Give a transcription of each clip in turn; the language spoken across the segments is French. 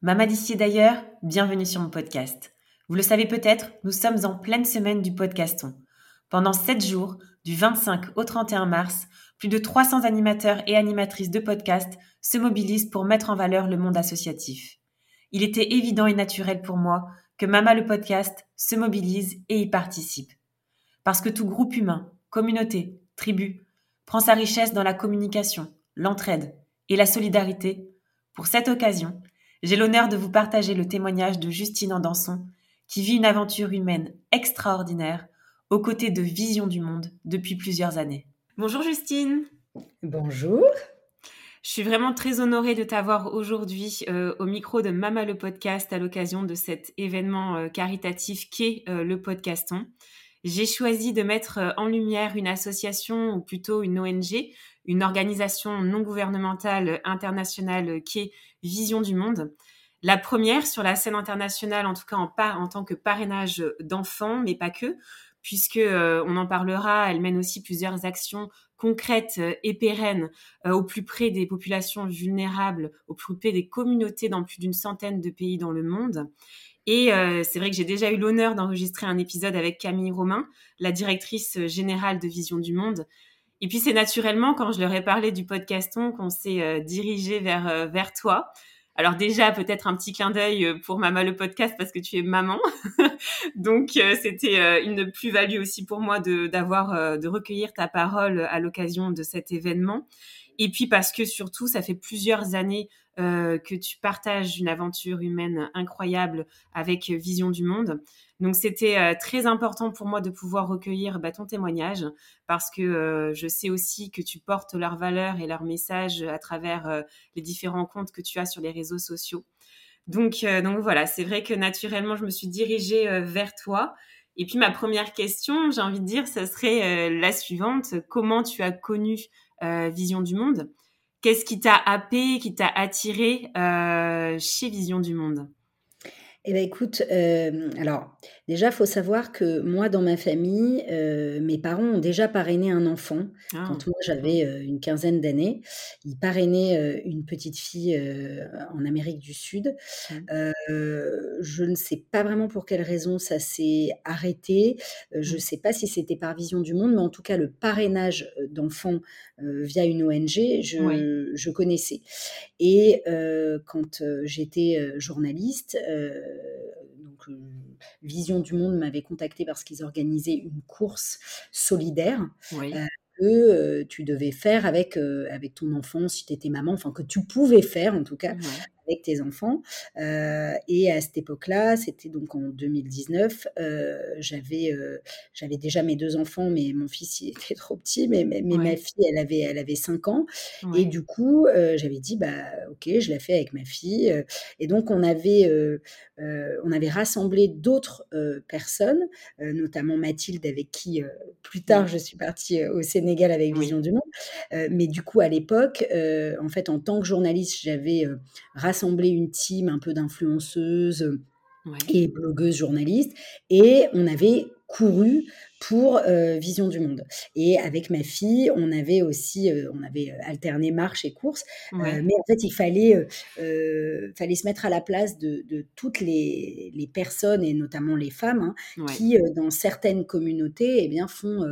Maman d'ici d'ailleurs, bienvenue sur mon podcast. Vous le savez peut-être, nous sommes en pleine semaine du podcaston. Pendant 7 jours, du 25 au 31 mars, plus de 300 animateurs et animatrices de podcasts se mobilisent pour mettre en valeur le monde associatif. Il était évident et naturel pour moi que Mama le podcast se mobilise et y participe. Parce que tout groupe humain, communauté, tribu, prend sa richesse dans la communication, l'entraide et la solidarité. Pour cette occasion, j'ai l'honneur de vous partager le témoignage de Justine Andanson, qui vit une aventure humaine extraordinaire aux côtés de Vision du Monde depuis plusieurs années. Bonjour Justine. Bonjour. Je suis vraiment très honorée de t'avoir aujourd'hui euh, au micro de Mama le podcast à l'occasion de cet événement euh, caritatif qu'est euh, le podcaston. J'ai choisi de mettre en lumière une association ou plutôt une ONG, une organisation non gouvernementale internationale qui est Vision du Monde. La première sur la scène internationale, en tout cas en, tant que parrainage d'enfants, mais pas que, puisque on en parlera, elle mène aussi plusieurs actions concrètes et pérennes au plus près des populations vulnérables, au plus près des communautés dans plus d'une centaine de pays dans le monde. Et c'est vrai que j'ai déjà eu l'honneur d'enregistrer un épisode avec Camille Romain, la directrice générale de Vision du Monde. Et puis c'est naturellement quand je leur ai parlé du podcaston qu'on s'est dirigé vers toi. Alors déjà, peut-être un petit clin d'œil euh, pour Mama le podcast parce que tu es maman. Donc euh, c'était euh, une plus-value aussi pour moi de d'avoir de recueillir ta parole à l'occasion de cet événement. Et puis parce que surtout, ça fait plusieurs années que tu partages une aventure humaine incroyable avec Vision du Monde. Donc c'était euh, très important pour moi de pouvoir recueillir bah, ton témoignage parce que euh, je sais aussi que tu portes leurs valeurs et leurs messages à travers euh, les différents comptes que tu as sur les réseaux sociaux. Donc, donc voilà, c'est vrai que naturellement, je me suis dirigée vers toi. Et puis ma première question, j'ai envie de dire, ce serait la suivante. Comment tu as connu Vision du Monde? Qu'est-ce qui t'a happé, qui t'a attiré chez Vision du Monde? Eh bien, écoute, euh, alors déjà, il faut savoir que moi, dans ma famille, euh, mes parents ont déjà parrainé un enfant ah. quand moi j'avais euh, une quinzaine d'années. Ils parrainaient une petite fille en Amérique du Sud. Mmh. je ne sais pas vraiment pour quelle raison ça s'est arrêté. je ne mmh. sais pas si c'était par Vision du Monde, mais en tout cas, le parrainage d'enfants via une ONG, je, je connaissais. Et quand j'étais journaliste, donc, Vision du Monde m'avait contacté parce qu'ils organisaient une course solidaire. que tu devais faire avec, avec ton enfant si tu étais maman, enfin que tu pouvais faire en tout cas avec tes enfants. Euh, et à cette époque-là, c'était donc en 2019, euh, j'avais euh, j'avais déjà mes deux enfants, mais mon fils il était trop petit, mais, mais, ma fille, elle avait, elle avait 5 ans. Et du coup, j'avais dit, bah, ok, je l'ai fait avec ma fille. Et donc, on avait, on avait rassemblé d'autres personnes, notamment Mathilde, avec qui plus tard je suis partie au Sénégal avec Vision du Monde. mais du coup, à l'époque, en fait, en tant que journaliste, j'avais rassemblé rassembler une team un peu d'influenceuses et blogueuses journalistes. Et on avait couru pour euh, Vision du Monde. Et avec ma fille, on avait aussi, euh, on avait euh, alterné marche et course, mais en fait, il fallait, fallait se mettre à la place de, toutes les, les, personnes et notamment les femmes hein, qui, dans certaines communautés, eh bien, font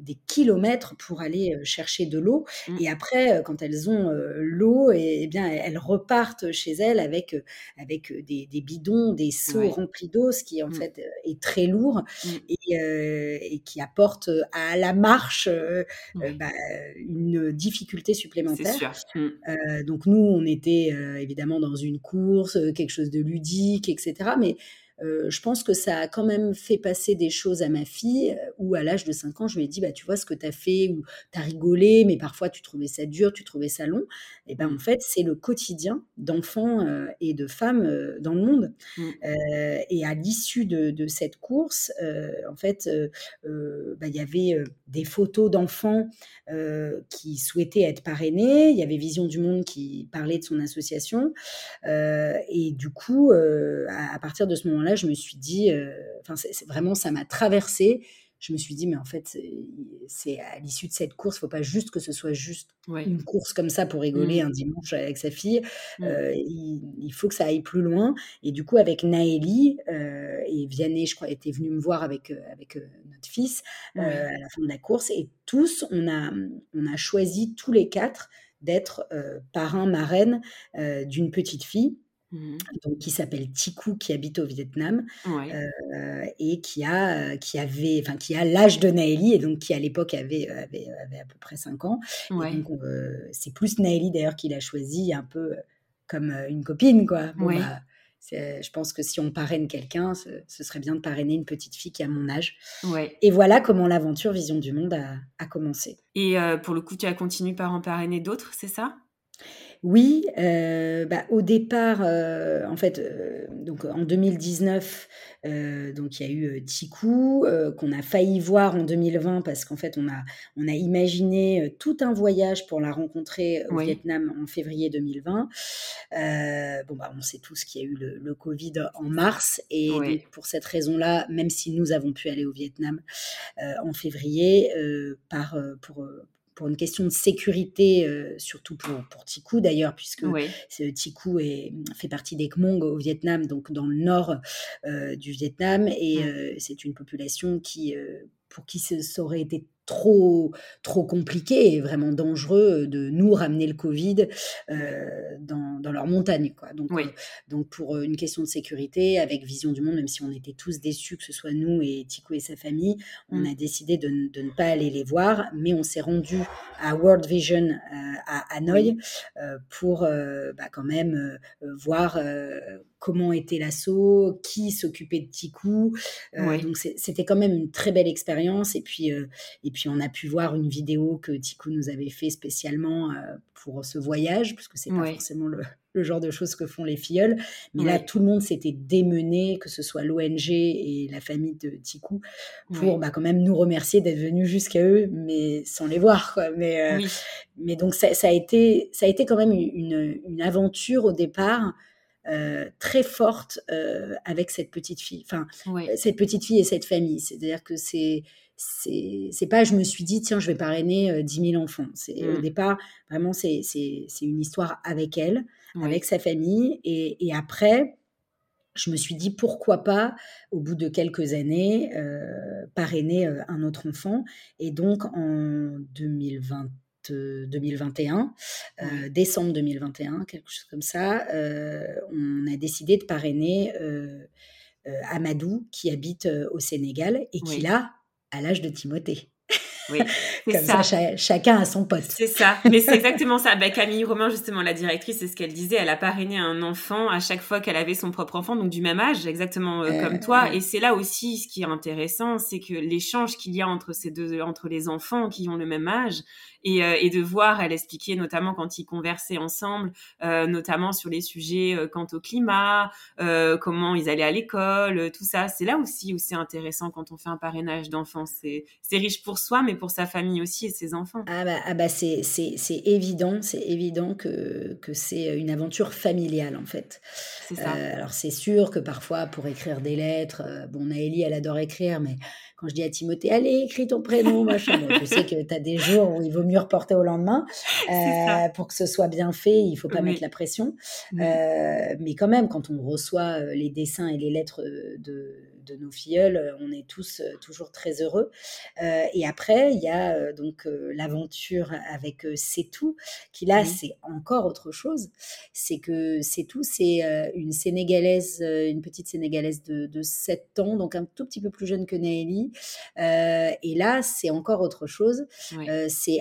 des kilomètres pour aller chercher de l'eau. Mmh. Et après, quand elles ont l'eau, eh, eh bien, elles repartent chez elles avec, avec des, des bidons, des seaux remplis d'eau, ce qui en mmh. fait est très lourd. Mmh. Et et qui apporte euh, à la marche euh, bah, une difficulté supplémentaire. Mmh. donc nous, on était évidemment dans une course, quelque chose de ludique, etc. Mais je pense que ça a quand même fait passer des choses à ma fille, où à l'âge de 5 ans, je lui ai dit, bah, tu vois ce que tu as fait, ou tu as rigolé, mais parfois tu trouvais ça dur, tu trouvais ça long. Et ben en fait, c'est le quotidien d'enfants et de femmes dans le monde. Mmh. et à l'issue de, cette course, en fait, bah, il y avait des photos d'enfants qui souhaitaient être parrainés. Il y avait Vision du Monde qui parlait de son association. et du coup, à, partir de ce moment-là, je me suis dit, enfin, c'est vraiment, ça m'a traversé je me suis dit, mais en fait, c'est à l'issue de cette course, il ne faut pas juste que ce soit juste une course comme ça pour rigoler mmh. un dimanche avec sa fille. Mmh. il, faut que ça aille plus loin. Et du coup, avec Naëli, et Vianney, je crois, était venu me voir avec, avec notre fils à la fin de la course. Et tous, on a, on a choisi tous les quatre d'être parrain, marraine d'une petite fille. Mmh donc, qui s'appelle Tiku, qui habite au Vietnam euh, et qui a, qui avait, enfin, qui a l'âge de Naëli et donc qui à l'époque avait, avait, avait, à peu près 5 ans. donc, c'est plus Naëli d'ailleurs qui l'a choisi un peu comme une copine, quoi. Bah, je pense que si on parraine quelqu'un, ce, serait bien de parrainer une petite fille qui a mon âge. Et voilà comment l'aventure Vision du Monde a, a commencé. Et pour le coup, tu as continué par en parrainer d'autres, c'est ça? Oui, euh, bah, au départ, euh, en fait, euh, donc en 2019, donc il y a eu Tiku qu'on a failli voir en 2020 parce qu'en fait on a on a imaginé tout un voyage pour la rencontrer au Vietnam en février 2020. bon bah on sait tous qu'il y a eu le, Covid en mars et pour cette raison-là, même si nous avons pu aller au Vietnam en février, par pour pour une question de sécurité, euh, surtout pour, pour Tikou d'ailleurs, puisque Tikou est, fait partie des Khmong au Vietnam, donc dans le nord euh, du Vietnam, et euh, c'est une population qui, pour qui ça aurait été trop, trop compliqué et vraiment dangereux de nous ramener le Covid euh, dans, dans, leur montagne. Quoi. Donc, euh, donc, pour euh, une question de sécurité, avec Vision du Monde, même si on était tous déçus, que ce soit nous et Tico et sa famille, on mm. a décidé de, de, ne pas aller les voir, mais on s'est rendu à World Vision à Hanoï pour bah, quand même voir comment était l'assaut, qui s'occupait de Tikou. Donc c'était quand même une très belle expérience. Et puis, et puis on a pu voir une vidéo que Tiku nous avait fait spécialement euh, pour ce voyage, parce que c'est pas forcément le, genre de choses que font les filleuls. Mais là, tout le monde s'était démené, que ce soit l'ONG et la famille de Tiku, pour bah, quand même nous remercier d'être venus jusqu'à eux, mais sans les voir. Quoi. Mais, euh, mais donc ça, a été, ça a été quand même une, une aventure au départ. Euh, très forte avec cette petite fille, enfin cette petite fille et cette famille. C'est-à-dire que c'est c'est pas je me suis dit tiens je vais parrainer 10 euh, 000 enfants. C'est au mmh. départ vraiment c'est une histoire avec elle avec sa famille. Et, après je me suis dit pourquoi pas au bout de quelques années euh, parrainer euh, un autre enfant. Et donc en 2020 2021, décembre 2021, quelque chose comme ça, on a décidé de parrainer Amadou qui habite au Sénégal et qui là à l'âge de Timothée. Oui, Comme ça, chacun a son poste. C'est ça, mais c'est exactement ça. Bah, Camille Romain, justement, la directrice, c'est ce qu'elle disait. Elle a parrainé un enfant à chaque fois qu'elle avait son propre enfant, donc du même âge, exactement euh, comme toi. Et c'est là aussi ce qui est intéressant, c'est que l'échange qu'il y a entre ces deux, entre les enfants qui ont le même âge, et, euh, et, de voir, elle expliquait notamment quand ils conversaient ensemble, euh, notamment sur les sujets euh, quant au climat, comment ils allaient à l'école, tout ça. C'est là aussi où c'est intéressant quand on fait un parrainage d'enfants. C'est riche pour soi, mais pour sa famille aussi et ses enfants. Ah bah, ah bah c'est évident, c'est évident que, que c'est une aventure familiale en fait. C'est ça. alors c'est sûr que parfois pour écrire des lettres, bon Naëlie elle adore écrire, mais quand je dis à Timothée, allez, écris ton prénom, machin. je sais que tu as des jours où il vaut mieux reporter au lendemain. Euh, pour que ce soit bien fait, il faut pas mettre la pression. Euh, mais quand même, quand on reçoit euh, les dessins et les lettres de, de nos filleuls, on est tous toujours très heureux. et après, il y a donc l'aventure avec C'est tout, qui là, c'est encore autre chose. C'est que C'est tout, c'est une Sénégalaise, une petite Sénégalaise de, de 7 ans, donc un tout petit peu plus jeune que Naëlie, et là, c'est encore autre chose. c'est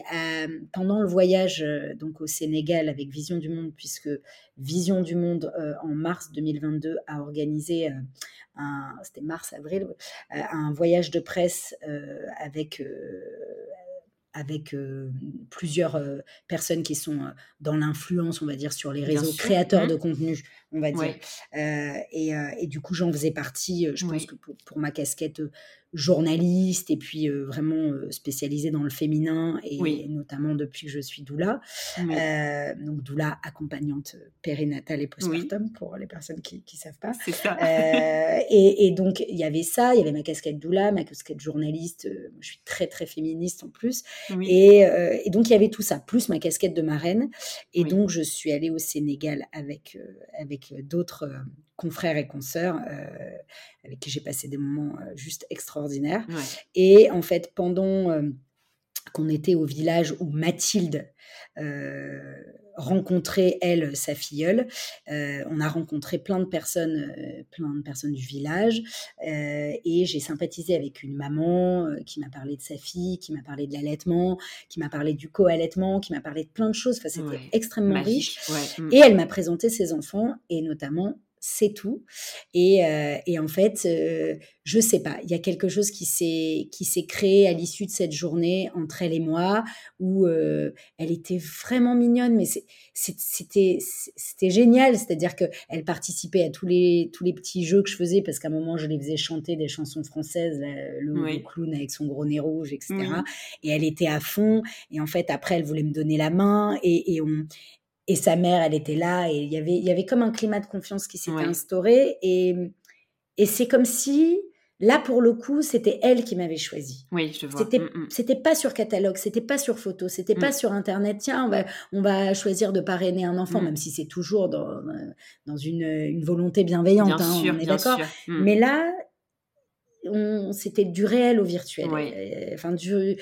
pendant le voyage donc au Sénégal avec Vision du Monde, puisque Vision du Monde en mars 2022 a organisé un, c'était mars-avril, un voyage de presse avec avec plusieurs personnes qui sont dans l'influence, on va dire, sur les réseaux, créateurs mmh. de contenu, on va dire. Et, et, du coup, j'en faisais partie, je pense que pour, pour, ma casquette journaliste et puis vraiment spécialisée dans le féminin et, notamment depuis que je suis doula. donc doula accompagnante périnatale et postpartum pour les personnes qui ne savent pas. Ça. et, et, donc il y avait ça, il y avait ma casquette doula, ma casquette journaliste. je suis très très féministe en plus. Et, et, donc il y avait tout ça, plus ma casquette de marraine. Et donc je suis allée au Sénégal avec, avec d'autres confrères et consoeurs avec qui j'ai passé des moments juste extraordinaires. Et en fait, pendant qu'on était au village où Mathilde rencontrait elle sa filleule. on a rencontré plein de personnes, plein de personnes du village, et j'ai sympathisé avec une maman qui m'a parlé de sa fille, qui m'a parlé de l'allaitement, qui m'a parlé du co-allaitement, qui m'a parlé de plein de choses. Enfin, c'était extrêmement riche. Mmh. Et elle m'a présenté ses enfants, et notamment c'est tout. Et, euh, et, en fait, euh, je sais pas, il y a quelque chose qui s'est qui s'est créé à l'issue de cette journée entre elle et moi, où euh, elle était vraiment mignonne, mais c'était c'était génial, c'est-à-dire que elle participait à tous les tous les petits jeux que je faisais parce qu'à un moment je les faisais chanter des chansons françaises, le, clown avec son gros nez rouge, etc. Et elle était à fond. Et en fait, après, elle voulait me donner la main et, et on et sa mère, elle était là, et il y avait, il y avait comme un climat de confiance qui s'était instauré. Et, et c'est comme si, là, pour le coup, c'était elle qui m'avait choisi. Oui, je vois. C'était, mm, mm. c'était pas sur catalogue, c'était pas sur photo, c'était pas mm. sur Internet. Tiens, on va, on va choisir de parrainer un enfant, même si c'est toujours dans, dans une, une volonté bienveillante. Bien hein, sûr, on est d'accord. Mais là, c'était du réel au virtuel. Euh, enfin, du,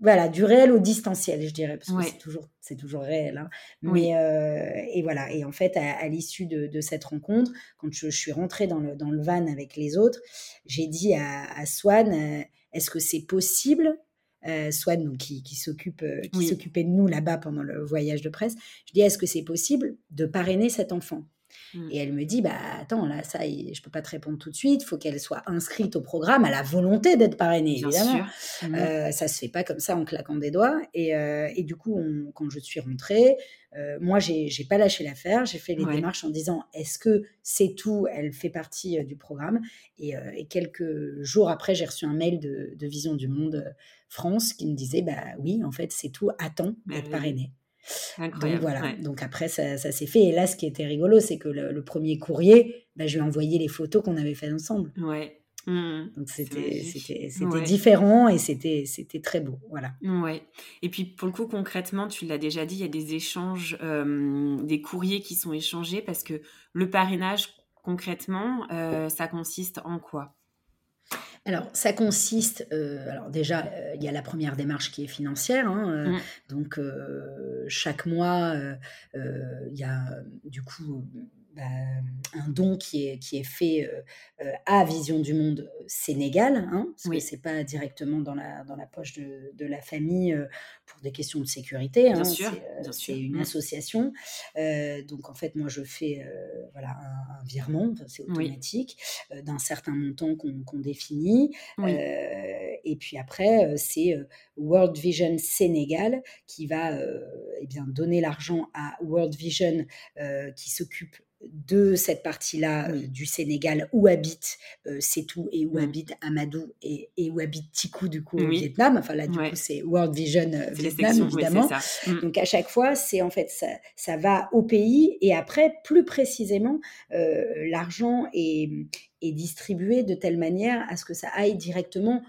voilà, du réel au distanciel, je dirais, parce que c'est toujours, c'est toujours réel. Hein. Mais euh, et voilà. Et en fait, à, l'issue de, cette rencontre, quand je, suis rentrée dans le, dans le van avec les autres, j'ai dit à, Swan, euh, est-ce que c'est possible Swan, donc, qui, qui s'occupe, qui s'occupait de nous là-bas pendant le voyage de presse, je dis est-ce que c'est possible de parrainer cet enfant? Mmh. Et elle me dit, bah attends, là, ça, je peux pas te répondre tout de suite. Il faut qu'elle soit inscrite au programme, à la volonté d'être parrainée, évidemment. Mmh. Euh, ça se fait pas comme ça en claquant des doigts. Et, euh, et du coup, quand je suis rentrée, euh, moi, j'ai, j'ai pas lâché l'affaire. J'ai fait les démarches en disant, est-ce que c'est tout? Elle fait partie du programme. Et, et, quelques jours après, j'ai reçu un mail de, de Vision du Monde France qui me disait, bah oui, en fait, c'est tout. Attends bah d'être parrainée. Donc voilà, donc après ça, s'est fait. Et là, ce qui était rigolo, c'est que le, premier courrier, bah, je lui ai envoyé les photos qu'on avait faites ensemble. Ouais. Mmh. Donc c'était c'était différent et c'était c'était très beau, voilà. Ouais. Et puis pour le coup concrètement, tu l'as déjà dit, il y a des échanges, des courriers qui sont échangés parce que le parrainage concrètement, euh, ça consiste en quoi? Alors, ça consiste, euh, alors déjà, euh, il y a la première démarche qui est financière. Hein, euh, mmh. Donc, chaque mois, il y a du coup un don qui est, qui est fait à Vision du Monde Sénégal, hein, parce que ce n'est pas directement dans la, dans la poche de, de la famille pour des questions de sécurité. Hein, c'est une mmh. association. donc, en fait, moi, je fais voilà, un, virement, c'est automatique, d'un certain montant qu'on définit. et puis après, c'est World Vision Sénégal qui va eh bien, donner l'argent à World Vision qui s'occupe de cette partie-là euh, du Sénégal où habite euh, et où mmh. habite Amadou et, où habite Tikou du coup au Vietnam. Enfin là du coup c'est World Vision euh, Vietnam évidemment. Mmh. Donc à chaque fois c'est en fait ça, ça, va au pays et après plus précisément l'argent est, est, distribué de telle manière à ce que ça aille directement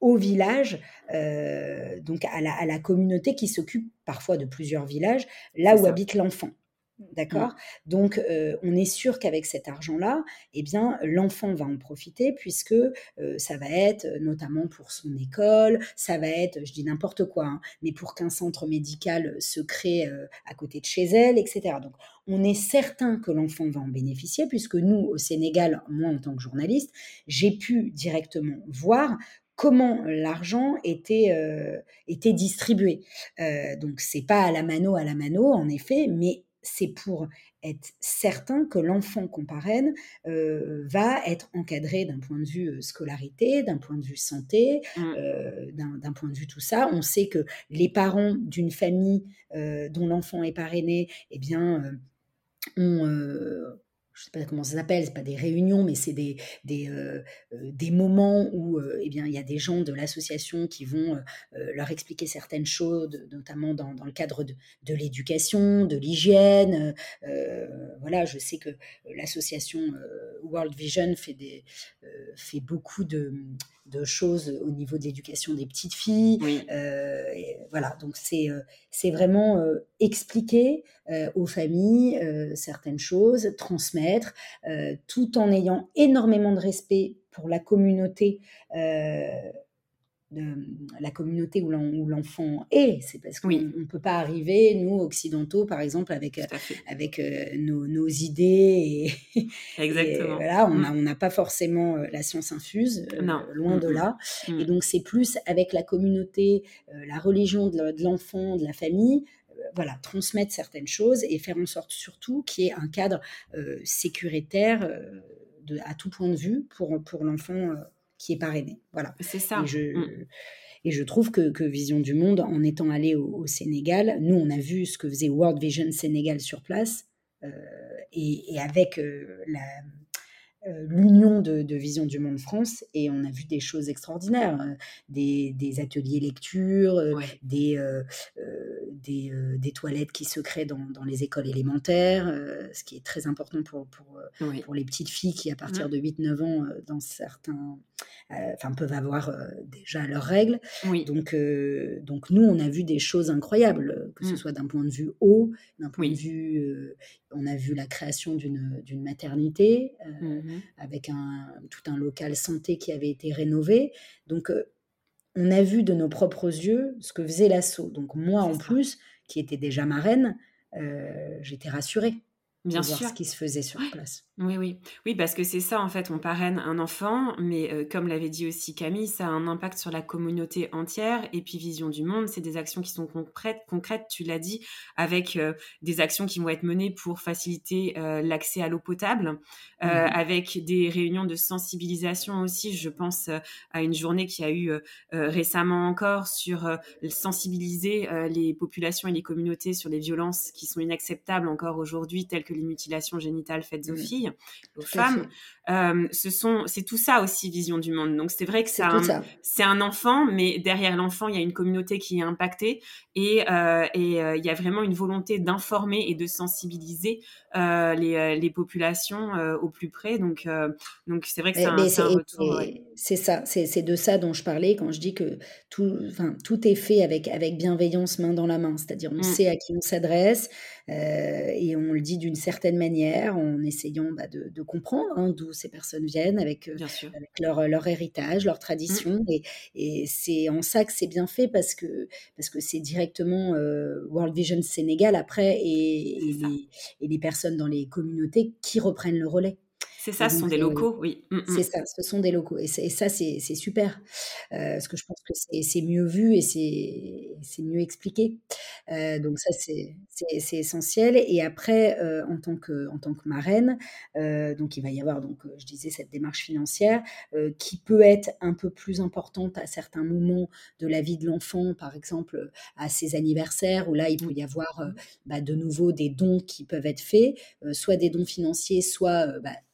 au village, donc à la, à la communauté qui s'occupe parfois de plusieurs villages, là où habite l'enfant. Mmh. D'accord? Donc, on est sûr qu'avec cet argent-là, eh bien, l'enfant va en profiter puisque ça va être notamment pour son école, ça va être, je dis n'importe quoi, hein, mais pour qu'un centre médical se crée à côté de chez elle, etc. Donc, on est certain que l'enfant va en bénéficier puisque nous, au Sénégal, moi en tant que journaliste, j'ai pu directement voir comment l'argent était, distribué. donc c'est pas à la mano à la mano en effet, mais c'est pour être certain que l'enfant qu'on parraine va être encadré d'un point de vue scolarité, d'un point de vue santé, mmh. d'un point de vue tout ça. On sait que les parents d'une famille dont l'enfant est parrainé, eh bien, ont je sais pas comment ça s'appelle, c'est pas des réunions, mais c'est des, des, euh, euh, des moments où euh, eh bien, il y a des gens de l'association qui vont leur expliquer certaines choses, notamment dans, dans le cadre de, de l'éducation, de l'hygiène. voilà, je sais que l'association World Vision fait, des, fait beaucoup de, de choses au niveau de l'éducation des petites filles. voilà, donc c'est c'est vraiment expliquer aux familles certaines choses, transmettre, tout en ayant énormément de respect pour la communauté de la communauté où l'enfant est. C'est parce qu'on ne peut pas arriver, nous, occidentaux, par exemple, avec, avec euh, nos, idées. Et, Exactement. voilà, on mm. n'a pas forcément euh, la science infuse, euh, loin de mm, mm. là. Et donc, c'est plus avec la communauté, la religion de l'enfant, de la famille, voilà, transmettre certaines choses et faire en sorte surtout qu'il y ait un cadre sécuritaire de, à tout point de vue pour, pour l'enfant qui est parrainé. Voilà. C'est ça. Et je, mm. et je trouve que, Vision du Monde, en étant allé au, Sénégal, nous, on a vu ce que faisait World Vision Sénégal sur place. Euh, et, avec euh, la, l'union de, Vision du Monde France et on a vu des choses extraordinaires, hein. des, ateliers lecture, euh, des, euh, des, toilettes qui se créent dans, les écoles élémentaires, ce qui est très important pour, pour, pour les petites filles qui, à partir mmh. de 8-9 ans, dans certains, enfin, peuvent avoir déjà leurs règles. Donc, donc, nous, on a vu des choses incroyables, que ce mmh. soit d'un point de vue haut, d'un point de vue, on a vu la création d'une maternité. Mmh avec un, tout un local santé qui avait été rénové. Donc, euh, on a vu de nos propres yeux ce que faisait l'assaut. Donc, moi, en plus, qui était déjà marraine, euh, j'étais rassurée. Bien de sûr. voir ce qui se faisait sur place. Oui, oui. Oui, parce que c'est ça, en fait, on parraine un enfant, mais euh, comme l'avait dit aussi Camille, ça a un impact sur la communauté entière. Et puis, Vision du Monde, c'est des actions qui sont concrètes, concrètes tu l'as dit, avec euh, des actions qui vont être menées pour faciliter euh, l'accès à l'eau potable, mmh avec des réunions de sensibilisation aussi. Je pense à une journée qui a eu récemment encore sur sensibiliser les populations et les communautés sur les violences qui sont inacceptables encore aujourd'hui, telles que les mutilations génitales faites aux mmh. filles aux femmes. Euh, ce sont, c'est tout ça aussi, vision du monde. Donc c'est vrai que c'est un, enfant, mais derrière l'enfant, il y a une communauté qui est impactée et euh, et euh, il y a vraiment une volonté d'informer et de sensibiliser les, les, populations au plus près. Donc donc c'est vrai que c'est un, retour. C'est ça, c'est de ça dont je parlais quand je dis que tout, enfin tout est fait avec avec bienveillance, main dans la main. C'est-à-dire on mmh. sait à qui on s'adresse et on le dit d'une certaine manière en essayant bah, de, comprendre hein, d'où ces personnes viennent avec, euh, leur, leur, héritage, leur mmh. tradition. Et, c'est en ça que c'est bien fait parce que parce que c'est directement euh, World Vision Sénégal après et, les, et les personnes dans les communautés qui reprennent le relais. C'est ça, ce sont des locaux, oui. Mmh, mmh. C'est ça, ce sont des locaux. Et, ça, c'est super. Euh, parce que je pense que c'est mieux vu et c'est mieux expliqué. Euh, donc ça, c'est essentiel. Et après, euh, en, tant que, en tant que marraine, donc il va y avoir, donc, je disais, cette démarche financière qui peut être un peu plus importante à certains moments de la vie de l'enfant, par exemple à ses anniversaires, où là, il peut y avoir bah, de nouveau des dons qui peuvent être faits, soit des dons financiers, soit... Bah, euh,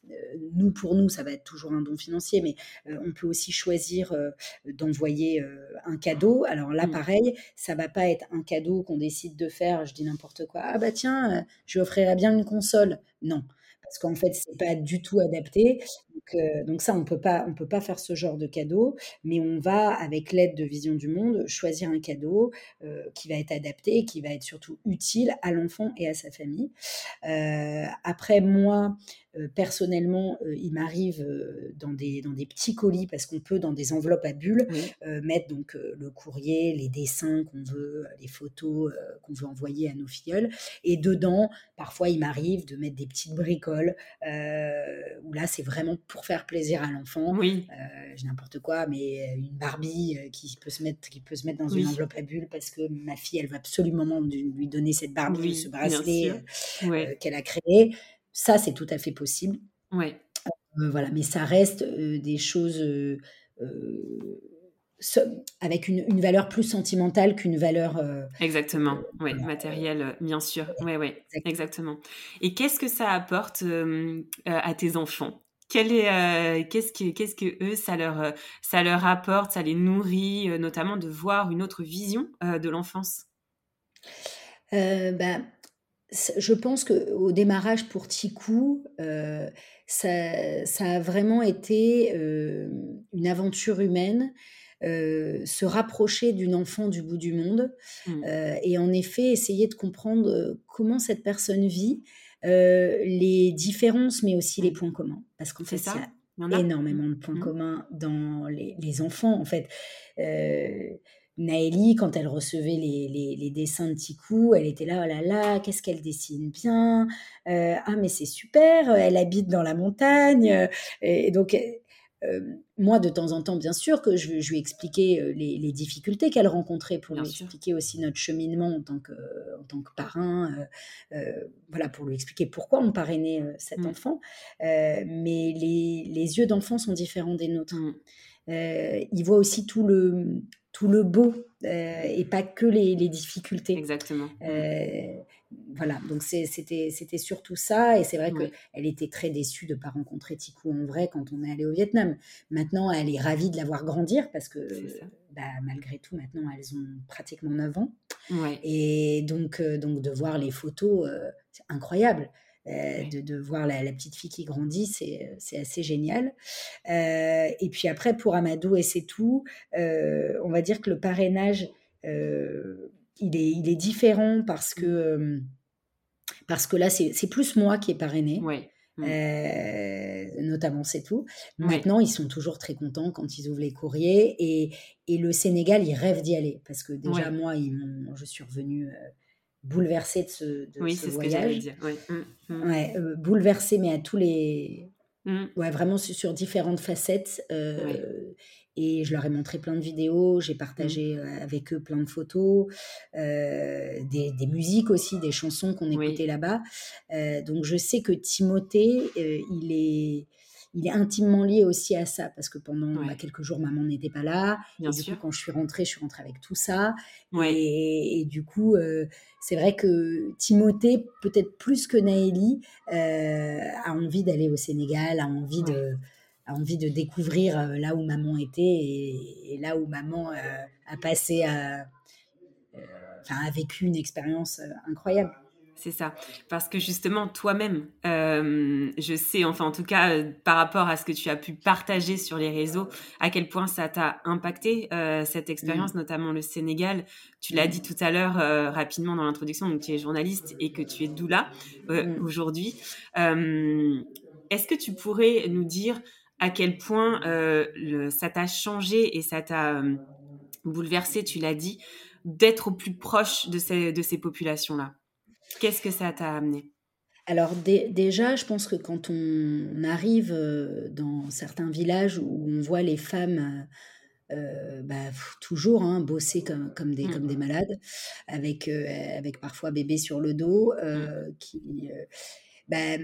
nous, pour nous, ça va être toujours un don financier, mais euh, on peut aussi choisir euh, d'envoyer un cadeau. Alors là, mmh. pareil, ça va pas être un cadeau qu'on décide de faire, je dis n'importe quoi. Ah bah tiens, je lui offrirais bien une console. Non, parce qu'en fait, c'est pas du tout adapté. Donc, ça, on peut pas, on peut pas faire ce genre de cadeau, mais on va, avec l'aide de Vision du Monde, choisir un cadeau qui va être adapté, qui va être surtout utile à l'enfant et à sa famille. après, moi, euh, personnellement, euh, il m'arrive dans, des, dans des petits colis, parce qu'on peut, dans des enveloppes à bulles, mettre donc le courrier, les dessins qu'on veut, les photos qu'on veut envoyer à nos filleuls. Et dedans, parfois, il m'arrive de mettre des petites bricoles, où là, c'est vraiment pour faire plaisir à l'enfant. Oui. J'ai n'importe quoi, mais une Barbie qui peut se mettre, qui peut se mettre dans une enveloppe à bulles parce que ma fille, elle va absolument lui donner cette Barbie, ce bracelet qu'elle a créé. Ça, c'est tout à fait possible. Ouais. Euh, voilà, mais ça reste euh, des choses euh, avec une, valeur plus sentimentale qu'une valeur. exactement, oui, matérielle, bien sûr. Oui, oui, exactement. Et qu'est-ce que ça apporte à tes enfants? Qu'est-ce que, qu'est-ce que eux, ça leur, ça leur apporte, ça les nourrit, notamment de voir une autre vision de l'enfance? Bah, je pense qu'au démarrage pour Tikou, euh, ça, ça, a vraiment été euh, une aventure humaine, euh, se rapprocher d'une enfant du bout du monde mmh. et en effet essayer de comprendre comment cette personne vit, les différences mais aussi les points communs. Parce qu'en fait, il y a énormément de points mmh. communs dans les, les, enfants. En fait, Naëlie, quand elle recevait les, dessins de Tikou, elle était là, oh là là, qu'est-ce qu'elle dessine bien euh, Ah, mais c'est super, elle habite dans la montagne. Et donc, euh, moi, de temps en temps, bien sûr, que je, lui expliquais euh, les, difficultés qu'elle rencontrait pour lui expliquer aussi notre cheminement en tant que, en tant que parrain, voilà, pour lui expliquer pourquoi on parrainait cet mmh. enfant. mais les, yeux d'enfant sont différents des nôtres. Mmh. il voit aussi tout le, tout le beau euh, et pas que les, difficultés. Exactement. Euh, voilà, donc c'était surtout ça. Et c'est vrai qu'elle était très déçue de ne pas rencontrer Tikou en vrai quand on est allé au Vietnam. Maintenant, elle est ravie de la voir grandir parce que bah, malgré tout, maintenant, elles ont pratiquement 9 ans. Et donc, euh, donc, de voir les photos, c'est incroyable. Euh, de, voir la, petite fille qui grandit, c'est assez génial. Euh, et puis après, pour Amadou et c'est tout, euh, on va dire que le parrainage, il, est, il est différent parce que, parce que là, c'est plus moi qui ai parrainé. Mmh. notamment c'est tout. Maintenant, ils sont toujours très contents quand ils ouvrent les courriers et, et le Sénégal, ils rêvent d'y aller parce que déjà moi, ils je suis revenue bouleversée de ce, de oui, ce voyage. Ce que mmh, mmh. Ouais, euh, bouleversée, mais à tous les. Mmh. Ouais, vraiment sur, différentes facettes. Euh, et je leur ai montré plein de vidéos, j'ai partagé euh, avec eux plein de photos, des, des, musiques aussi, des chansons qu'on écoutait là-bas. donc je sais que Timothée, il est il est intimement lié aussi à ça parce que pendant bah, quelques jours, maman n'était pas là. et du coup, quand je suis rentrée, je suis rentrée avec tout ça. Et, du coup, euh, c'est vrai que Timothée, peut-être plus que Naëlie, euh, a envie d'aller au Sénégal, a envie de a envie de découvrir euh, là où maman était et, là où maman a passé, a vécu une expérience incroyable. C'est ça. Parce que justement, toi-même, euh, je sais, enfin en tout cas, euh, par rapport à ce que tu as pu partager sur les réseaux, à quel point ça t'a impacté, euh, cette expérience, mmh. notamment le Sénégal. Tu l'as dit tout à l'heure rapidement dans l'introduction, donc tu es journaliste et que tu es doula mmh. aujourd'hui. Est-ce que tu pourrais nous dire à quel point ça t'a changé et ça t'a bouleversé, tu l'as dit, d'être au plus proche de ces, de ces populations-là? Qu'est-ce que ça t'a amené? Alors déjà, je pense que quand on arrive euh, dans certains villages où on voit les femmes euh, euh, bah, toujours hein, bosser comme, comme, des, comme mmh. des malades, avec, avec parfois bébé sur le dos, mmh. qui, bah,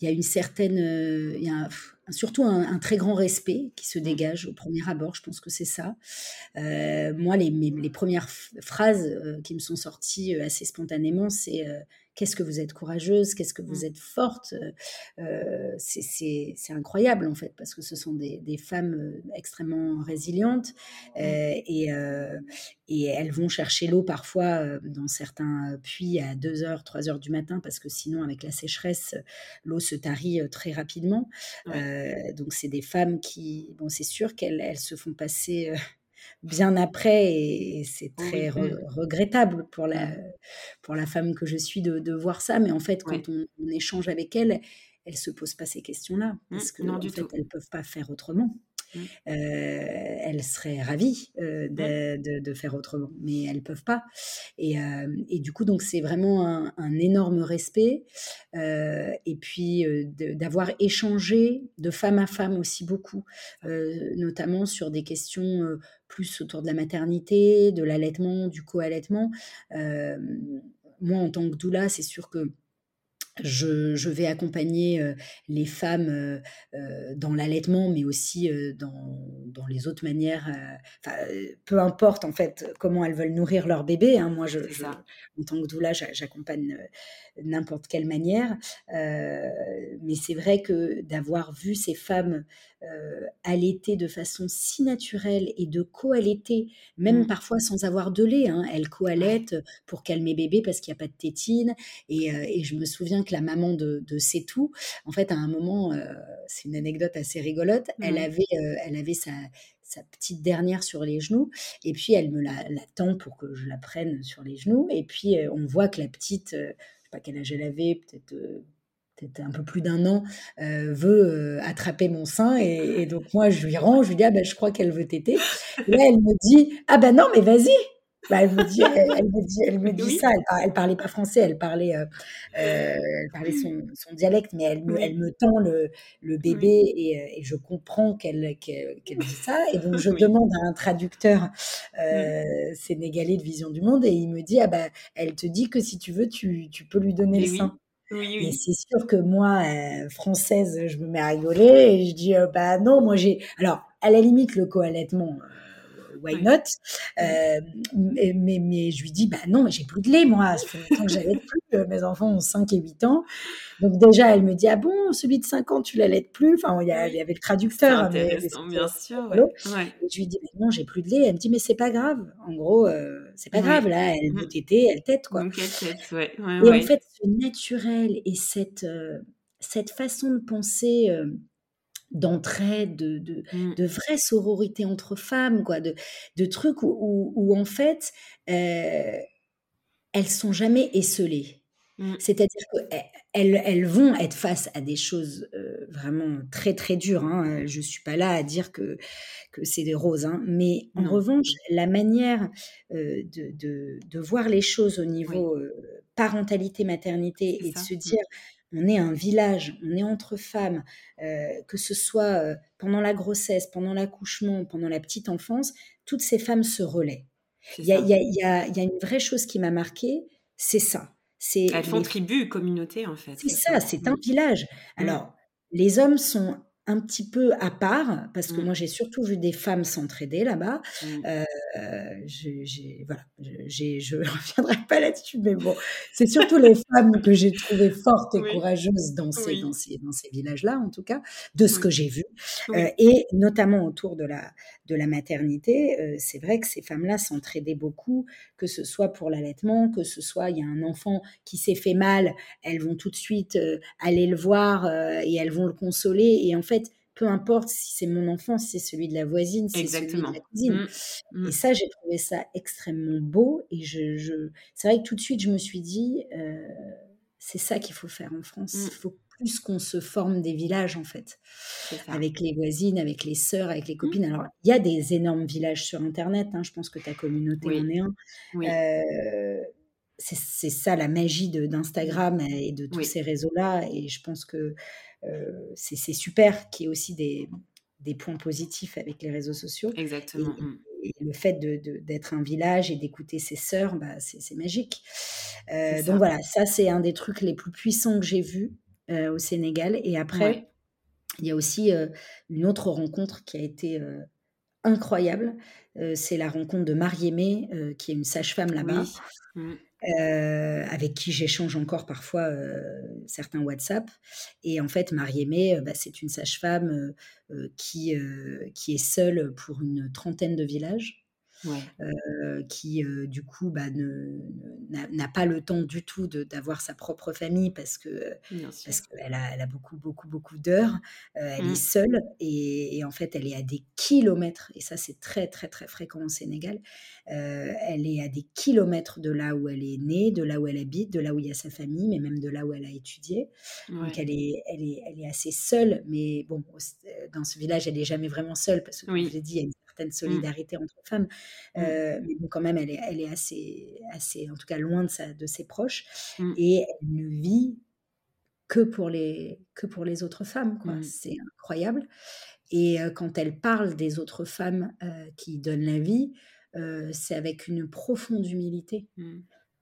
il y a une certaine, il y a surtout un, très grand respect qui se mmh. dégage au premier abord. Je pense que c'est ça. moi, les, les, premières phrases qui me sont sorties assez spontanément, c'est qu'est-ce que vous êtes courageuse, qu'est-ce que vous mmh. êtes forte. Euh, c'est incroyable en fait, parce que ce sont des, femmes euh, extrêmement résilientes mmh. euh, et, et, elles vont chercher l'eau parfois dans certains puits à 2h, 3h du matin, parce que sinon avec la sécheresse, l'eau se tarit très rapidement. donc c'est des femmes qui, bon c'est sûr qu'elles se font passer bien après et c'est très regrettable pour la, pour la femme que je suis de, de voir ça. Mais en fait, quand on, échange avec elle, elles se posent pas ces questions-là. Mmh, parce que en fait, elles peuvent pas faire autrement? Mmh. elles seraient ravies mmh. de, faire autrement, mais elles peuvent pas. Et, du coup, donc c'est vraiment un, énorme respect. et puis d'avoir échangé de femme à femme aussi beaucoup, notamment sur des questions plus autour de la maternité, de l'allaitement, du co-allaitement. moi, en tant que doula, c'est sûr que je, vais accompagner les femmes dans l'allaitement, mais aussi dans, dans, les autres manières. peu importe en fait comment elles veulent nourrir leur bébé. Hein. Moi, je, en tant que doula, j'accompagne n'importe quelle manière. mais c'est vrai que d'avoir vu ces femmes euh, allaiter de façon si naturelle et de co-allaiter, même mmh. parfois sans avoir de lait. Hein. Elle co-allaite pour calmer bébé parce qu'il n'y a pas de tétine. Et, euh, et, je me souviens que la maman de, de C'est tout, en fait, à un moment, euh, c'est une anecdote assez rigolote, elle avait, euh, elle avait sa, sa petite dernière sur les genoux, et puis elle me la, la, tend pour que je la prenne sur les genoux, et puis on voit que la petite, je sais pas quel âge elle avait, peut-être peut-être un peu plus d'un an, euh, veut euh, attraper mon sein. Et, donc, moi, je lui rends, je lui dis, ah ben, je crois qu'elle veut téter. Et là, elle me dit, ah ben non, mais vas-y. Bah, elle me dit, elle, me dit, elle me dit ça. Elle, parlait pas français, elle parlait, euh, elle parlait son, son, dialecte, mais elle me, elle me tend le, le bébé et, et, je comprends qu'elle dit ça. Et donc, je demande à un traducteur sénégalais de Vision du Monde et il me dit, ah ben, elle te dit que si tu veux, tu, tu peux lui donner le sein. Oui, Et c'est sûr que moi, euh, française, je me mets à rigoler et je dis, euh, bah non, moi j'ai... Alors, à la limite, le co-allaitement, euh, why not? Mais, mais, je lui dis, bah non, mais j'ai plus de lait, moi. Ça fait longtemps que j'allais plus. Mes enfants ont 5 et 8 ans. Donc déjà, elle me dit, ah bon, celui de 5 ans, tu l'allaites plus? Enfin, il y, avait le traducteur. Hein, intéressant, bien sûr. Ouais. je lui dis, bah non, j'ai plus de lait. Elle me dit, mais c'est pas grave. En gros, c'est pas grave, là, elle veut mmh. téter, elle tète, quoi. Donc elle tète, ouais. et en fait, ce naturel et cette, cette façon de penser d'entraide, de, de, de, vraie sororité entre femmes, quoi, de, de trucs où, où, en fait, euh, elles sont jamais esselées. Mmh. C'est-à-dire qu'elles elles vont être face à des choses vraiment très très dures. Hein. Je ne suis pas là à dire que, que c'est des roses. Hein. Mais en revanche, la manière de, de, de, voir les choses au niveau parentalité, maternité et de se mmh. dire on est un village, on est entre femmes, que ce soit pendant la grossesse, pendant l'accouchement, pendant la petite enfance, toutes ces femmes se relaient. Il y, y, a, une vraie chose qui m'a marquée, c'est ça. Elles font tribu, communauté en fait. C'est ça, c'est un village. Mmh. Alors, les hommes sont un petit peu à part, parce que mmh. moi j'ai surtout vu des femmes s'entraider là-bas. Mmh. Euh, voilà, je ne reviendrai pas là-dessus, mais bon, c'est surtout les femmes que j'ai trouvées fortes et courageuses dans ces, dans ces, dans ces villages-là, en tout cas, de ce que j'ai vu, euh, et notamment autour de la, de la maternité. Euh, c'est vrai que ces femmes-là s'entraidaient beaucoup, que ce soit pour l'allaitement, que ce soit il y a un enfant qui s'est fait mal, elles vont tout de suite aller le voir et elles vont le consoler, et en fait peu importe si c'est mon enfant, si c'est celui de la voisine, si c'est celui de la cousine. Mmh, mmh. Et ça, j'ai trouvé ça extrêmement beau. Et je, c'est vrai que tout de suite, je me suis dit, euh, c'est ça qu'il faut faire en France. Mmh. Il faut plus qu'on se forme des villages, en fait, avec les voisines, avec les sœurs, avec les copines. Alors, il y a des énormes villages sur Internet. Hein. je pense que ta communauté en est un. Euh, c'est ça la magie d'Instagram et de tous ces réseaux-là. Et je pense que c'est super qu'il y ait aussi des, des, points positifs avec les réseaux sociaux. Exactement. Et, mmh. le fait d'être un village et d'écouter ses sœurs, bah, c'est magique. donc voilà, ça c'est un des trucs les plus puissants que j'ai vus au Sénégal. Et après, il y a aussi une autre rencontre qui a été incroyable. c'est la rencontre de Marie-Aimée, qui est une sage-femme là-bas. Oui. Euh, avec qui j'échange encore parfois euh, certains WhatsApp. Et en fait, Marie-Aimée, euh, bah, c'est une sage-femme qui, qui est seule pour une trentaine de villages. Qui du coup bah, n'a pas le temps du tout d'avoir sa propre famille parce que parce qu'elle a, elle a beaucoup beaucoup beaucoup d'heures. elle est mmh. seule et, en fait elle est à des kilomètres et ça c'est très très très fréquent au Sénégal. elle est à des kilomètres de là où elle est née, de là où elle habite, de là où il y a sa famille, mais même de là où elle a étudié. Donc elle est, elle, est, elle est assez seule, mais bon, dans ce village, elle n'est jamais vraiment seule parce que, comme je l'ai dit, il y a une certaine mmh. solidarité entre femmes. Mmh. mais bon, quand même, elle est, elle est assez, assez, en tout cas, loin de, sa, de ses proches. Mmh. Et elle ne vit que pour les, que pour les autres femmes. Quoi. C'est incroyable. Et quand elle parle des autres femmes qui donnent la vie, c'est avec une profonde humilité.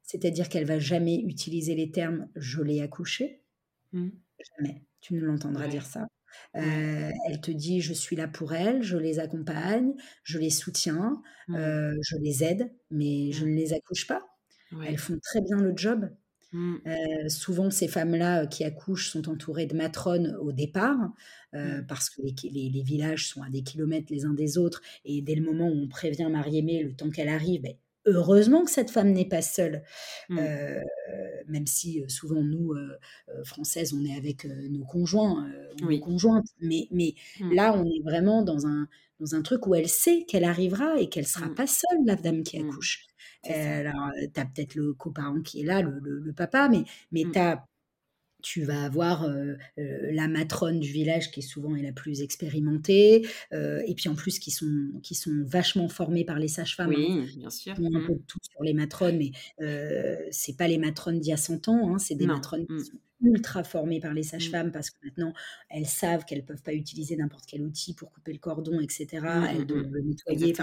C'est-à-dire qu'elle va jamais utiliser les termes je l'ai accouché. Jamais. Tu ne l'entendras dire ça. Elle te dit je suis là pour elle, je les accompagne, je les soutiens, je les aide, mais je ne les accouche pas. Elles font très bien le job. Mmh. souvent, ces femmes-là qui accouchent sont entourées de matrones au départ, mmh. parce que les, villages sont à des kilomètres les uns des autres, et dès le moment où on prévient Marie-Aimée, le temps qu'elle arrive, ben, heureusement que cette femme n'est pas seule, mmh. même si souvent nous, Françaises, on est avec nos conjoints, nos conjointes, mais, mais là, on est vraiment dans un, dans un truc où elle sait qu'elle arrivera et qu'elle sera pas seule, la dame qui accouche. Alors, tu as peut-être le coparent qui est là, le, papa, mais, mais mmh. Tu vas avoir la matrone du village qui souvent est la plus expérimentée, et puis en plus qui sont, qui sont vachement formés par les sages-femmes. Hein. Oui, bien sûr. On a un peu mmh. tout sur les matrones, mais c'est pas les matrones d'il y a 100 ans, hein, c'est des matrones qui mmh. sont ultra formées par les mmh. sages-femmes parce que maintenant elles savent qu'elles peuvent pas utiliser n'importe quel outil pour couper le cordon, etc. Mmh, mmh, elles doivent le nettoyer.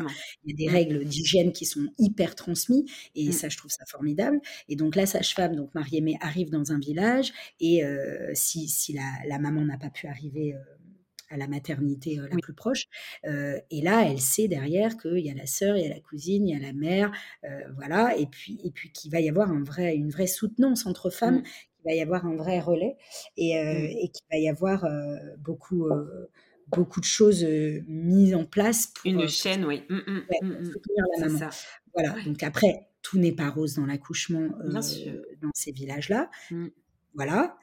il y a des règles d'hygiène qui sont hyper transmises et ça, je trouve ça formidable. Et donc la sage-femme, donc Marie-Aimée, arrive dans un village et si, si la, la, maman n'a pas pu arriver à la maternité la plus proche. et là, elle sait derrière qu'il y a la sœur, il y a la cousine, il y a la mère, voilà, et puis et puis qu'il va y avoir un vrai, une vraie soutenance entre femmes va y avoir un vrai relais et, euh, mmh. et qu'il va y avoir euh, beaucoup, euh, beaucoup de choses mises en place pour une chaîne, oui, mmh, mmh, soutenir la maman. Voilà. Donc après, tout n'est pas rose dans l'accouchement dans ces villages-là. Voilà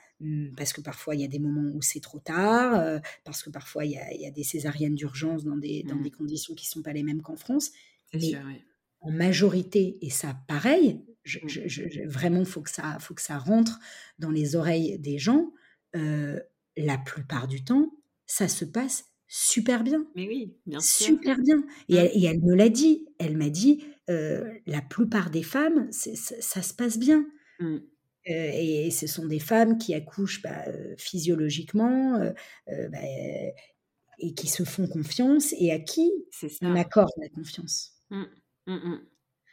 parce que parfois il y a des moments où c'est trop tard, parce que parfois il y, a, y a, des césariennes d'urgence dans des, dans des conditions qui ne sont pas les mêmes qu'en France. Mais sûr, en majorité, et ça pareil, Mmh. Je, vraiment, faut que ça, faut que ça rentre dans les oreilles des gens. la plupart du temps, ça se passe super bien. Mais oui, bien sûr. Super bien. Et, mmh. elle, me l'a dit. Elle m'a dit, la plupart des femmes, ça, se passe bien. Mmh. et ce sont des femmes qui accouchent bah, physiologiquement bah, et qui se font confiance et à qui on accorde la confiance.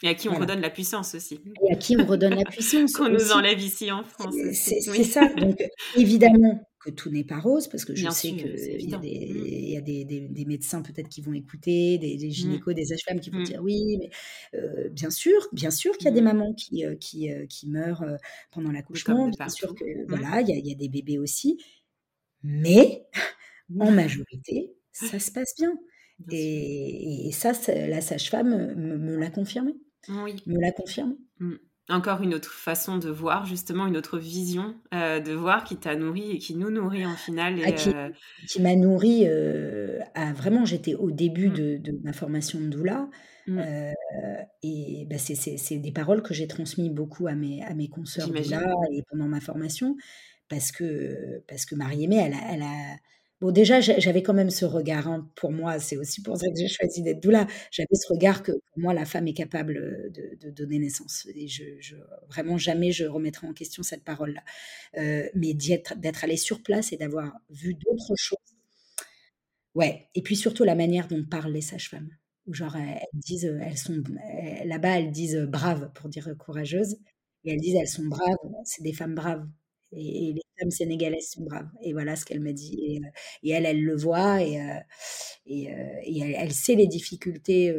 Et à qui on redonne la puissance aussi. Et à qui on redonne la puissance. Qu'on nous enlève ici en France. C'est ça. Donc, évidemment que tout n'est pas rose, parce que je sais qu'il y a, des, mmh. y a des, des, médecins peut-être qui vont écouter, des, mmh. gynécos, des sages-femmes qui vont mmh. dire oui, mais euh, bien sûr, bien sûr qu'il y a des mamans qui, euh, qui, euh, qui meurent pendant l'accouchement, bien sûr que voilà, il y, a, y a des bébés aussi, mais en majorité, ça se passe bien. Et, et, ça, la sage-femme me l'a confirmé. Oui. Me l'a confirme. Mmh. Encore une autre façon de voir, justement, une autre vision euh, de voir qui t'a nourri et qui nous nourrit en finale. Ah, euh, qui, m'a nourri euh, vraiment, j'étais au début mmh. de, ma formation de doula. Mmh. et bah, c'est des paroles que j'ai transmises beaucoup à mes, à mes consoeurs doula et pendant ma formation parce que, parce que Marie-Aimée, elle elle a Bon, déjà, j'avais quand même ce regard, hein, pour moi, c'est aussi pour ça que j'ai choisi d'être doula. J'avais ce regard que pour moi, la femme est capable de, donner naissance. Et je, vraiment, jamais je remettrai en question cette parole-là. mais d'être allée sur place et d'avoir vu d'autres choses. Ouais, et puis surtout la manière dont parlent les sages-femmes. Genre, elles, disent, elles sont, là-bas, elles disent braves pour dire courageuses. Et elles disent, elles sont braves, c'est des femmes braves. Et, les femmes sénégalaises sont braves. Et voilà ce qu'elle m'a dit. Et, euh, elle, elle le voit et, euh, et, euh, elle, sait les difficultés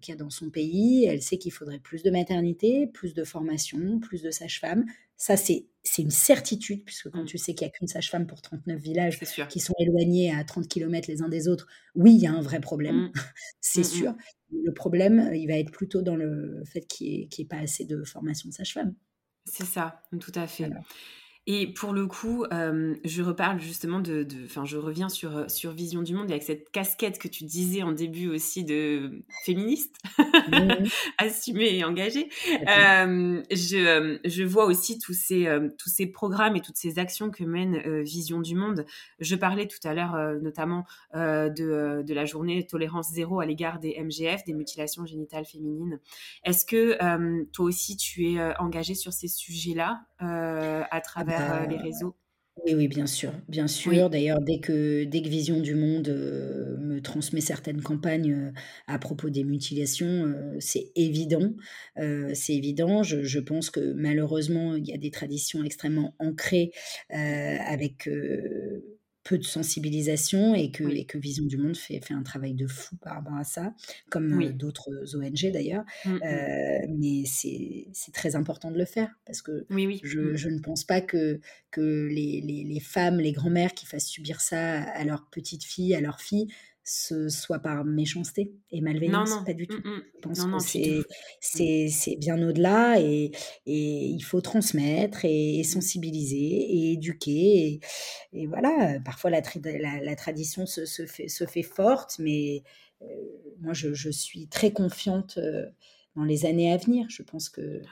qu'il y a dans son pays. Elle sait qu'il faudrait plus de maternité, plus de formation, plus de sages-femmes. Ça, c'est une certitude, puisque quand mmh. tu sais qu'il n'y a qu'une sage-femme pour 39 villages qui sont éloignés à 30 km les uns des autres, oui, il y a un vrai problème, mmh. c'est mmh, sûr. Le problème, il va être plutôt dans le fait qu'il n'y ait, pas assez de formation de sage-femme. C'est ça, tout à fait. Et pour le coup, je reparle justement de, enfin, je reviens sur, sur Vision du Monde avec cette casquette que tu disais en début aussi de féministe, mmh assumée et engagée. je, je, vois aussi tous ces, tous ces programmes et toutes ces actions que mène Vision du Monde. Je parlais tout à l'heure notamment de, de la journée tolérance zéro à l'égard des MGF, des mutilations génitales féminines. Est-ce que toi aussi tu es engagée sur ces sujets-là à travers euh, les réseaux oui, oui, bien sûr, bien sûr. D'ailleurs, dès que, dès que Vision du Monde euh, me transmet certaines campagnes euh, à propos des mutilations, c'est évident. c'est évident. Je, je, pense que malheureusement, il y a des traditions extrêmement ancrées avec peu de sensibilisation et que, et que Vision du Monde fait, fait un travail de fou par rapport à ça, comme euh, d'autres ONG d'ailleurs. Mmh, mmh. Euh, mais c'est très important de le faire parce que oui, Je, mmh. je, ne pense pas que, que les, les, les femmes, les grands-mères qui fassent subir ça à leurs petites filles, à leurs filles, ce soit par méchanceté et malveillance, pas du tout. Mmh, mmh. Je pense que mmh. c'est bien au-delà et, et, il faut transmettre et, sensibiliser et éduquer. Et, voilà, parfois la, la, tradition se, se, fait, se fait forte, mais euh, moi je, je, suis très confiante euh, dans les années à venir. Je pense que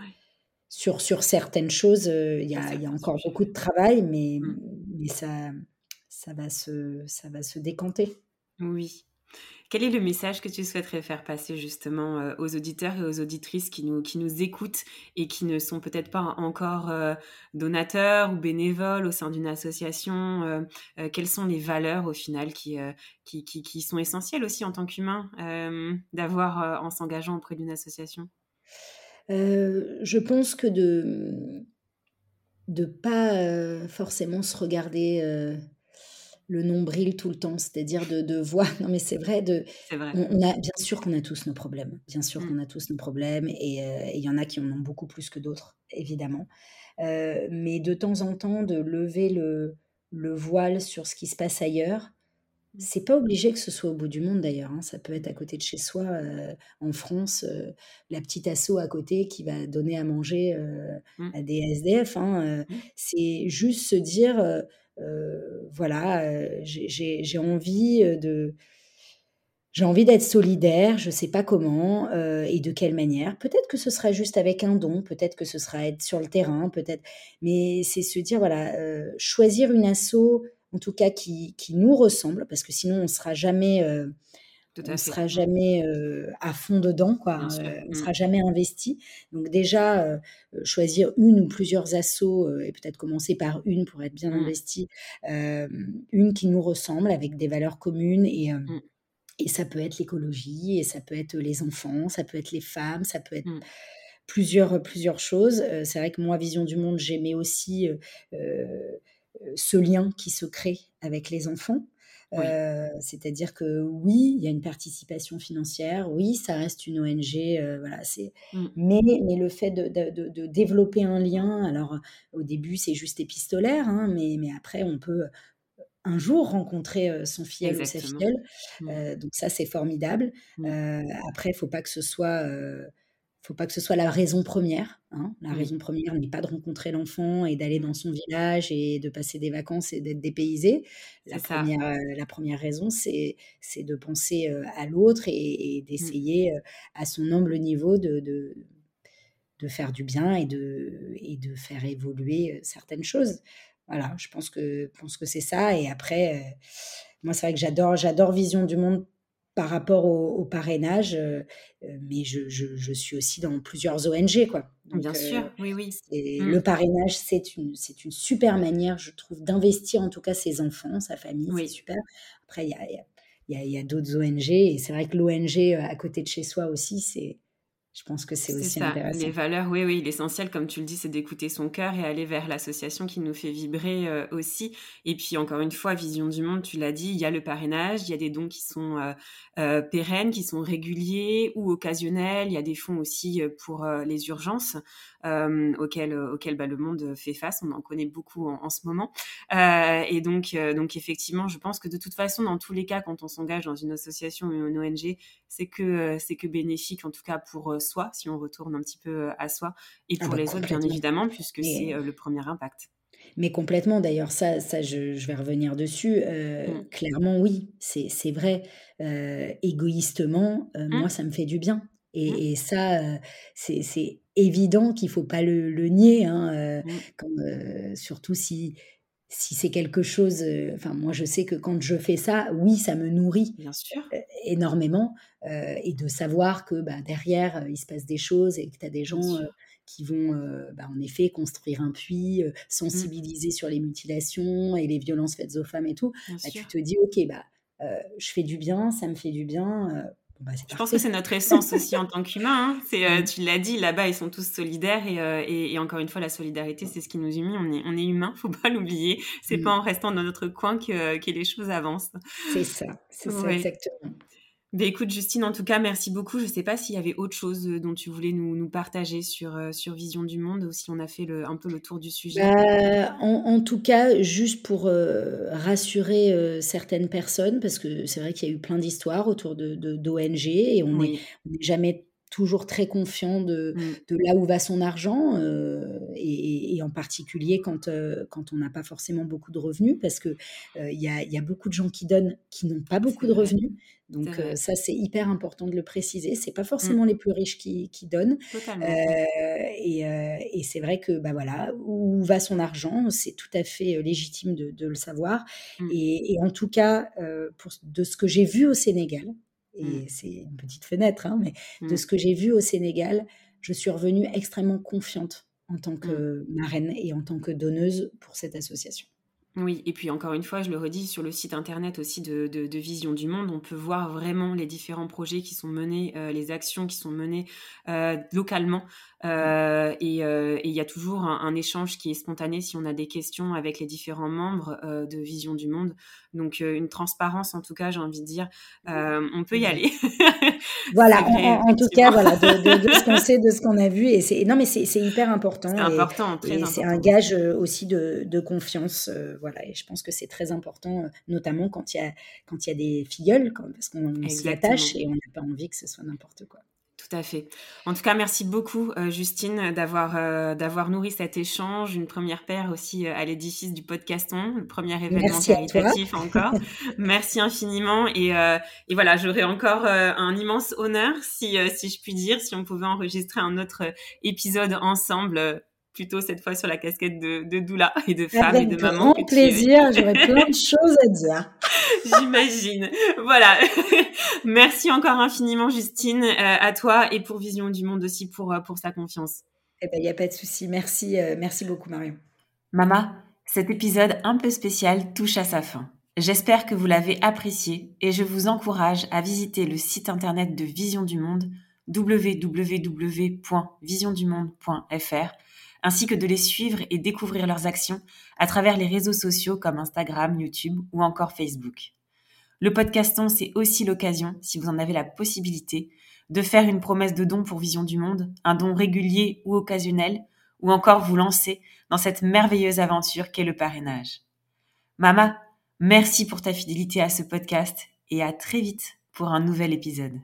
sur, sur certaines choses, euh, il y, a, y, a encore beaucoup de travail, mais, mais ça, ça, va se, ça va se décanter. Oui. Quel est le message que tu souhaiterais faire passer justement euh, aux auditeurs et aux auditrices qui nous, qui nous écoutent et qui ne sont peut-être pas encore euh, donateurs ou bénévoles au sein d'une association euh, Quelles sont les valeurs au final qui, qui, qui, sont essentielles aussi en tant qu'humain d'avoir en s'engageant auprès d'une association? Je pense que de ne pas forcément se regarder le nombril tout le temps, c'est-à-dire de, de voir. Non, mais c'est vrai. De, On, a bien sûr qu'on a tous nos problèmes, bien sûr mmh. qu'on a tous nos problèmes, et euh, il y en a qui en ont beaucoup plus que d'autres, évidemment. Euh, mais de temps en temps, de lever le, le, voile sur ce qui se passe ailleurs. Mmh. C'est pas obligé que ce soit au bout du monde d'ailleurs. Hein. Ça peut être à côté de chez soi, euh, en France, la petite asso à côté qui va donner à manger mmh. à des SDF. Hein, c'est juste se dire voilà, euh, j'ai envie euh, de j'ai envie d'être solidaire, je ne sais pas comment et de quelle manière. Peut-être que ce sera juste avec un don, peut-être que ce sera être sur le terrain, peut-être. Mais c'est se dire, voilà, choisir une asso, en tout cas qui, qui, nous ressemble, parce que sinon on ne sera jamais on ne sera jamais à fond dedans, quoi. on ne mmh. sera jamais investi. Donc déjà, choisir une ou plusieurs assos et peut-être commencer par une pour être bien mmh. investi, une qui nous ressemble avec des valeurs communes et mmh. et ça peut être l'écologie, et ça peut être les enfants, ça peut être les femmes, ça peut être plusieurs, plusieurs choses. c'est vrai que moi, Vision du Monde, j'aimais aussi ce lien qui se crée avec les enfants. Euh, c'est-à-dire que oui, il y a une participation financière, oui, ça reste une ONG, euh, voilà, c'est. Mmh. Mais, mais le fait de, de, de, développer un lien, alors au début c'est juste épistolaire, hein, mais, mais après on peut un jour rencontrer son filleul ou sa filleule, mmh. donc ça c'est formidable. Mmh. après, il faut pas que ce soit faut pas que ce soit la raison première. Hein. La raison première n'est pas de rencontrer l'enfant et d'aller dans son village et de passer des vacances et d'être dépaysé. La première, euh, la première raison, c'est de penser euh, à l'autre et, mmh. d'essayer euh, à son humble niveau de, de, de, faire du bien et de, et de faire évoluer certaines choses. Voilà, je pense que, pense que c'est ça. Et après, moi, c'est vrai que j'adore Vision du Monde par rapport au, parrainage, euh, euh, mais je, je, suis aussi dans plusieurs ONG, quoi. Bien sûr, euh, oui, oui. Mmh. Le parrainage, c'est une, c'est une super manière, je trouve, d'investir en tout cas ses enfants, sa famille, c'est super. Après, il y a, y a, y a d'autres ONG, et c'est vrai que l'ONG à côté de chez soi aussi, c'est je pense que c'est aussi ça. intéressant. Les valeurs, oui, oui, l'essentiel, comme tu le dis, c'est d'écouter son cœur et aller vers l'association qui nous fait vibrer euh, aussi. Et puis, encore une fois, Vision du Monde, tu l'as dit, il y a le parrainage, il y a des dons qui sont euh, euh, pérennes, qui sont réguliers ou occasionnels. Il y a des fonds aussi pour les urgences. Auxquelles, auxquelles bah, le monde fait face. On en connaît beaucoup en, ce moment. et donc, donc, effectivement, je pense que de toute façon, dans tous les cas, quand on s'engage dans une association ou une ONG, c'est que, c'est que bénéfique, en tout cas pour soi, si on retourne un petit peu à soi, et ah pour bah, les autres, bien évidemment, puisque c'est le premier impact. Mais complètement, d'ailleurs, ça, ça je, vais revenir dessus. Euh, mmh. Clairement, oui, c'est vrai. Euh, égoïstement, euh, moi, mmh. ça me fait du bien. Et, mmh. ça, c'est évident qu'il ne faut pas le, nier, hein, surtout si, si c'est quelque chose. Enfin, moi, je sais que quand je fais ça, oui, ça me nourrit bien sûr. énormément. et de savoir que bah, derrière, il se passe des choses et que tu as des gens qui vont euh, bah, en effet construire un puits, euh, mmh. sensibiliser sur les mutilations et les violences faites aux femmes et tout, bah, tu te dis, ok, bah, euh, je fais du bien, ça me fait du bien. Bah, je pense que c'est notre essence aussi en tant qu'humain. Hein. C'est, mmh. tu l'as dit, là-bas, ils sont tous solidaires et, et, encore une fois, la solidarité, c'est ce qui nous unit. On est, on est humain, faut pas l'oublier. C'est mmh. pas en restant dans notre coin que, que les choses avancent. C'est ça, c'est ça exactement. Ben écoute, Justine, en tout cas, merci beaucoup. Je ne sais pas s'il y avait autre chose euh, dont tu voulais nous, nous partager sur, euh, sur Vision du Monde ou si on a fait le, un peu le tour du sujet. Bah, en, tout cas, juste pour euh, rassurer certaines personnes, parce que c'est vrai qu'il y a eu plein d'histoires autour de, d'ONG et on n'est jamais toujours très confiant de, mmh. de, là où va son argent, et, et, en particulier quand, quand on n'a pas forcément beaucoup de revenus, parce qu'il il y, a, y, a, beaucoup de gens qui donnent qui n'ont pas beaucoup de revenus. Donc ça, c'est hyper important de le préciser. C'est pas mmh. forcément les plus riches qui, qui donnent. et, et c'est vrai que bah voilà, où va son argent, c'est tout à fait légitime de, de le savoir. Mmh. Et, et, en tout cas, pour, de ce que j'ai vu au Sénégal, et mmh. c'est une petite fenêtre, hein, mais de ce que j'ai vu au Sénégal, je suis revenue extrêmement confiante en tant que marraine et en tant que donneuse pour cette association. Oui, et puis encore une fois, je le redis, sur le site internet aussi de, de, Vision du Monde, on peut voir vraiment les différents projets qui sont menés, euh, les actions qui sont menées euh, localement. Euh, et il y a toujours un, échange qui est spontané si on a des questions avec les différents membres de Vision du Monde. Donc une transparence, en tout cas, j'ai envie de dire, on peut y aller. voilà, en, tout cas, voilà, de, de, ce qu'on sait, de ce qu'on a vu. Et c'est non, mais c'est hyper important. C'est important, très important. C'est un gage aussi de, confiance. voilà, et je pense que c'est très important, notamment quand il y a quand il y a des filleuls, parce qu'on s'y attache et on n'a pas envie que ce soit n'importe quoi. Tout à fait. En tout cas, merci beaucoup, euh, Justine, d'avoir euh, d'avoir nourri cet échange, une première paire aussi euh, à l'édifice du podcaston, le premier événement caritatif encore. merci infiniment. Et, et voilà, j'aurais encore un immense honneur, si, si je puis dire, si on pouvait enregistrer un autre épisode ensemble plutôt cette fois sur la casquette de, de doula et de femme et de maman. Avec grand plaisir, j'aurais plein de choses à dire. J'imagine. Voilà. Merci encore infiniment, Justine, euh, à toi et pour Vision du Monde aussi pour, euh, pour sa confiance. Eh ben, il n'y a pas de souci. Merci, euh, merci beaucoup, Marion. Mama, cet épisode un peu spécial touche à sa fin. J'espère que vous l'avez apprécié et je vous encourage à visiter le site internet de Vision du Monde www.visiondumonde.fr ainsi que de les suivre et découvrir leurs actions à travers les réseaux sociaux comme Instagram, YouTube ou encore Facebook. Le podcaston, c'est aussi l'occasion, si vous en avez la possibilité, de faire une promesse de don pour Vision du Monde, un don régulier ou occasionnel, ou encore vous lancer dans cette merveilleuse aventure qu'est le parrainage. Mama, merci pour ta fidélité à ce podcast et à très vite pour un nouvel épisode.